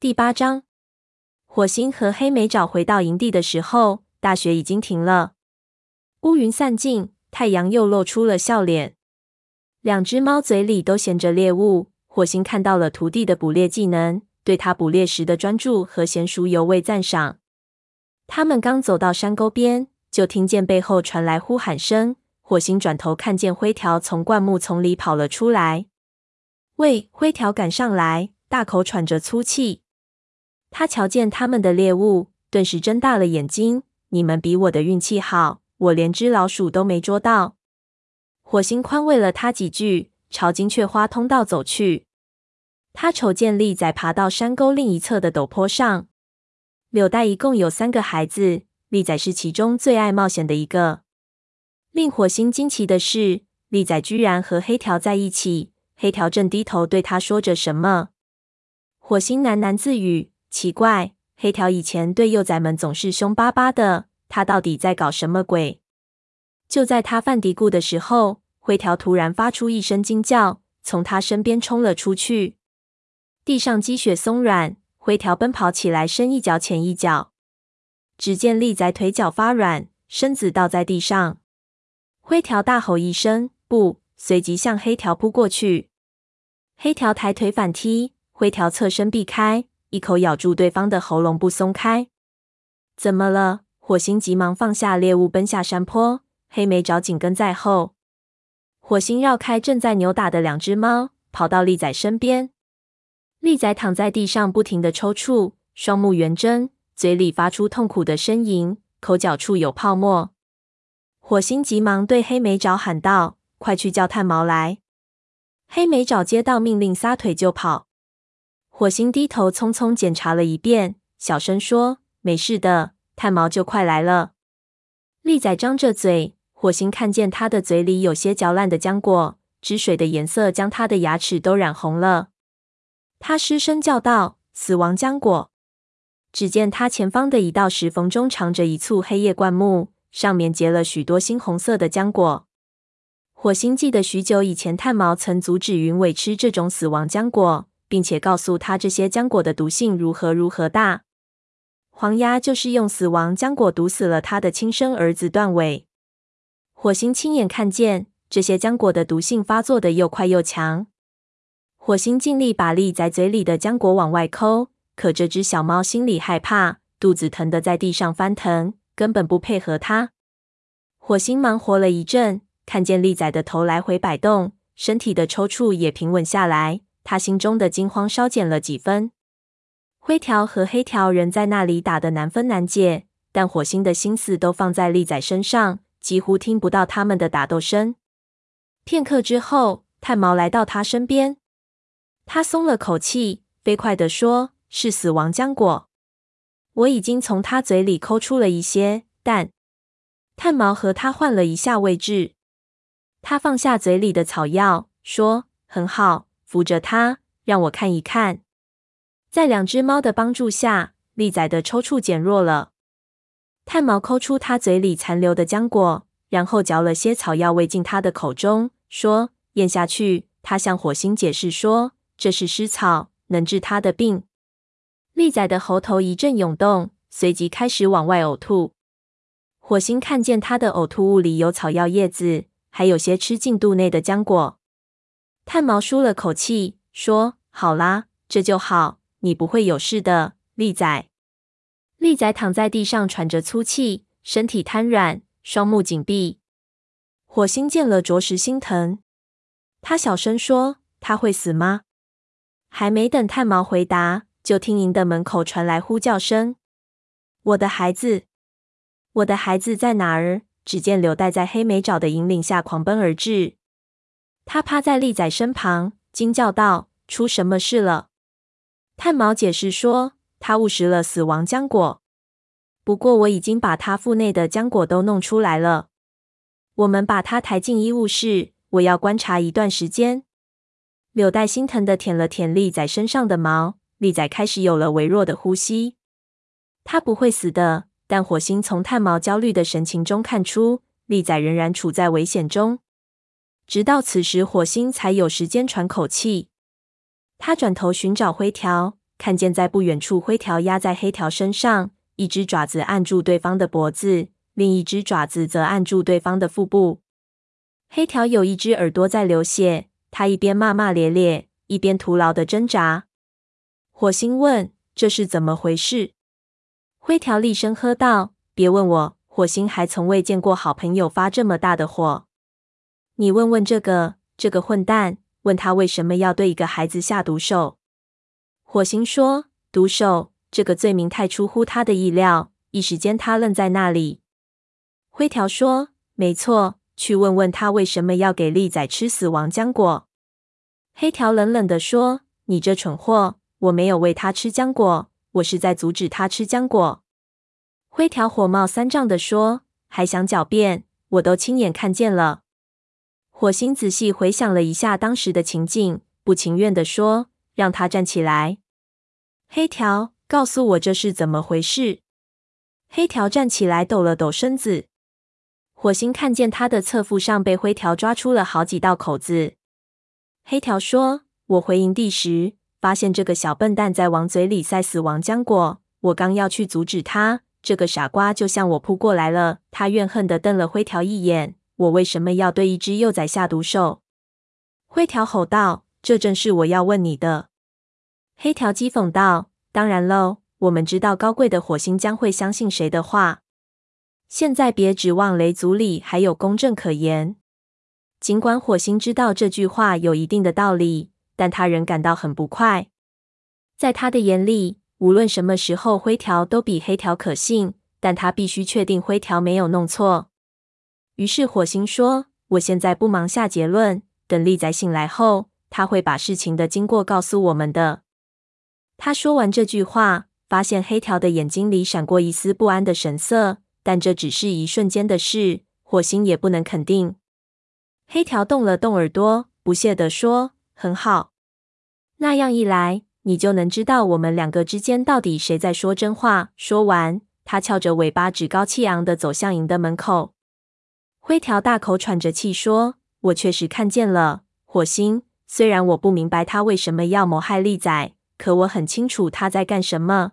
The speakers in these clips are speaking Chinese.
第八章，火星和黑莓找回到营地的时候，大雪已经停了，乌云散尽，太阳又露出了笑脸。两只猫嘴里都衔着猎物。火星看到了徒弟的捕猎技能，对他捕猎时的专注和娴熟尤为赞赏。他们刚走到山沟边，就听见背后传来呼喊声。火星转头看见灰条从灌木丛里跑了出来。喂！灰条赶上来，大口喘着粗气。他瞧见他们的猎物，顿时睁大了眼睛。你们比我的运气好，我连只老鼠都没捉到。火星宽慰了他几句，朝金雀花通道走去。他瞅见利仔爬到山沟另一侧的陡坡上。柳带一共有三个孩子，利仔是其中最爱冒险的一个。令火星惊奇的是，利仔居然和黑条在一起。黑条正低头对他说着什么。火星喃喃自语：“奇怪，黑条以前对幼崽们总是凶巴巴的，他到底在搞什么鬼？”就在他犯嘀咕的时候，灰条突然发出一声惊叫，从他身边冲了出去。地上积雪松软，灰条奔跑起来，深一脚浅一脚。只见利仔腿脚发软，身子倒在地上。灰条大吼一声“不”，随即向黑条扑过去。黑条抬腿反踢，灰条侧身避开，一口咬住对方的喉咙不松开。怎么了？火星急忙放下猎物，奔下山坡。黑莓爪紧跟在后。火星绕开正在扭打的两只猫，跑到利仔身边。利仔躺在地上，不停的抽搐，双目圆睁，嘴里发出痛苦的呻吟，口角处有泡沫。火星急忙对黑莓爪喊道：“快去叫炭毛来！”黑莓爪接到命令，撒腿就跑。火星低头匆匆检查了一遍，小声说：“没事的，炭毛就快来了。”利仔张着嘴，火星看见他的嘴里有些嚼烂的浆果，汁水的颜色将他的牙齿都染红了。他失声叫道：“死亡浆果！”只见他前方的一道石缝中藏着一簇黑叶灌木。上面结了许多猩红色的浆果。火星记得许久以前，炭毛曾阻止云尾吃这种死亡浆果，并且告诉他这些浆果的毒性如何如何大。黄鸭就是用死亡浆果毒死了他的亲生儿子断尾。火星亲眼看见这些浆果的毒性发作的又快又强。火星尽力把利仔嘴里的浆果往外抠，可这只小猫心里害怕，肚子疼得在地上翻腾。根本不配合他。火星忙活了一阵，看见利仔的头来回摆动，身体的抽搐也平稳下来，他心中的惊慌稍减了几分。灰条和黑条仍在那里打得难分难解，但火星的心思都放在利仔身上，几乎听不到他们的打斗声。片刻之后，炭毛来到他身边，他松了口气，飞快地说：“是死亡浆果。”我已经从他嘴里抠出了一些，但炭毛和他换了一下位置。他放下嘴里的草药，说：“很好，扶着他，让我看一看。”在两只猫的帮助下，利仔的抽搐减弱了。炭毛抠出他嘴里残留的浆果，然后嚼了些草药喂进他的口中，说：“咽下去。”他向火星解释说：“这是尸草，能治他的病。”利仔的喉头一阵涌动，随即开始往外呕吐。火星看见他的呕吐物里有草药叶子，还有些吃进肚内的浆果。炭毛舒了口气，说：“好啦，这就好，你不会有事的，利仔。”利仔躺在地上喘着粗气，身体瘫软，双目紧闭。火星见了着实心疼，他小声说：“他会死吗？”还没等炭毛回答。就听营的门口传来呼叫声：“我的孩子，我的孩子在哪儿？”只见柳带在黑莓爪的引领下狂奔而至，他趴在利仔身旁，惊叫道：“出什么事了？”炭毛解释说：“他误食了死亡浆果，不过我已经把他腹内的浆果都弄出来了。我们把他抬进医务室，我要观察一段时间。”柳带心疼的舔了舔利仔身上的毛。利仔开始有了微弱的呼吸，他不会死的。但火星从炭毛焦虑的神情中看出，利仔仍然处在危险中。直到此时，火星才有时间喘口气。他转头寻找灰条，看见在不远处，灰条压在黑条身上，一只爪子按住对方的脖子，另一只爪子则按住对方的腹部。黑条有一只耳朵在流血，他一边骂骂咧咧，一边徒劳的挣扎。火星问：“这是怎么回事？”灰条厉声喝道：“别问我，火星还从未见过好朋友发这么大的火。你问问这个这个混蛋，问他为什么要对一个孩子下毒手。”火星说：“毒手，这个罪名太出乎他的意料。”一时间，他愣在那里。灰条说：“没错，去问问他为什么要给利仔吃死亡浆果。”黑条冷冷地说：“你这蠢货，我没有喂他吃浆果。”我是在阻止他吃浆果。灰条火冒三丈地说：“还想狡辩？我都亲眼看见了。”火星仔细回想了一下当时的情境，不情愿地说：“让他站起来。”黑条，告诉我这是怎么回事？黑条站起来，抖了抖身子。火星看见他的侧腹上被灰条抓出了好几道口子。黑条说：“我回营地时。”发现这个小笨蛋在往嘴里塞死亡浆果，我刚要去阻止他，这个傻瓜就向我扑过来了。他怨恨地瞪了灰条一眼。我为什么要对一只幼崽下毒手？灰条吼道：“这正是我要问你的。”黑条讥讽道：“当然喽，我们知道高贵的火星将会相信谁的话。现在别指望雷族里还有公正可言。”尽管火星知道这句话有一定的道理。但他仍感到很不快。在他的眼里，无论什么时候，灰条都比黑条可信。但他必须确定灰条没有弄错。于是火星说：“我现在不忙下结论，等利仔醒来后，他会把事情的经过告诉我们的。”他说完这句话，发现黑条的眼睛里闪过一丝不安的神色，但这只是一瞬间的事，火星也不能肯定。黑条动了动耳朵，不屑地说：“很好。”那样一来，你就能知道我们两个之间到底谁在说真话。说完，他翘着尾巴，趾高气扬地走向营的门口。灰条大口喘着气说：“我确实看见了，火星。虽然我不明白他为什么要谋害利仔，可我很清楚他在干什么。”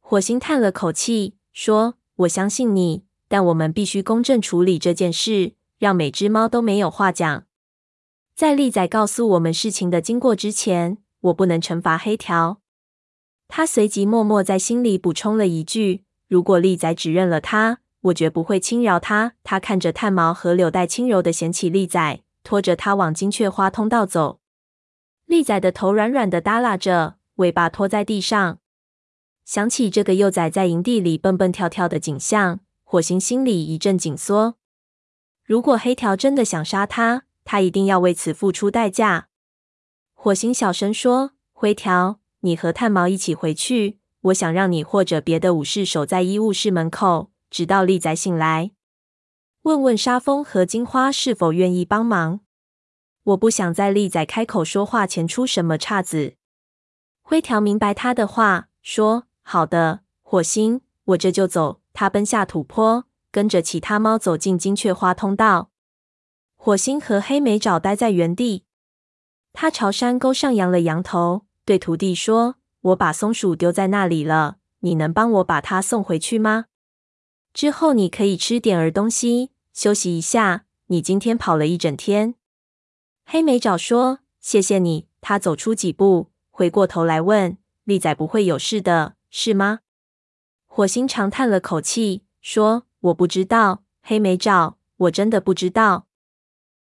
火星叹了口气说：“我相信你，但我们必须公正处理这件事，让每只猫都没有话讲。”在利仔告诉我们事情的经过之前，我不能惩罚黑条。他随即默默在心里补充了一句：“如果利仔指认了他，我绝不会轻饶他。”他看着炭毛和柳带轻柔地衔起利仔，拖着他往金雀花通道走。利仔的头软软的耷拉着，尾巴拖在地上。想起这个幼崽在营地里蹦蹦跳跳的景象，火星心里一阵紧缩。如果黑条真的想杀他，他一定要为此付出代价。火星小声说：“灰条，你和炭毛一起回去。我想让你或者别的武士守在医务室门口，直到利仔醒来。问问沙风和金花是否愿意帮忙。我不想在利仔开口说话前出什么岔子。”灰条明白他的话，说：“好的，火星，我这就走。”他奔下土坡，跟着其他猫走进金雀花通道。火星和黑莓爪待在原地。他朝山沟上扬了扬头，对徒弟说：“我把松鼠丢在那里了，你能帮我把它送回去吗？之后你可以吃点儿东西，休息一下。你今天跑了一整天。”黑莓爪说：“谢谢你。”他走出几步，回过头来问：“利仔不会有事的，是吗？”火星长叹了口气，说：“我不知道，黑莓爪，我真的不知道。”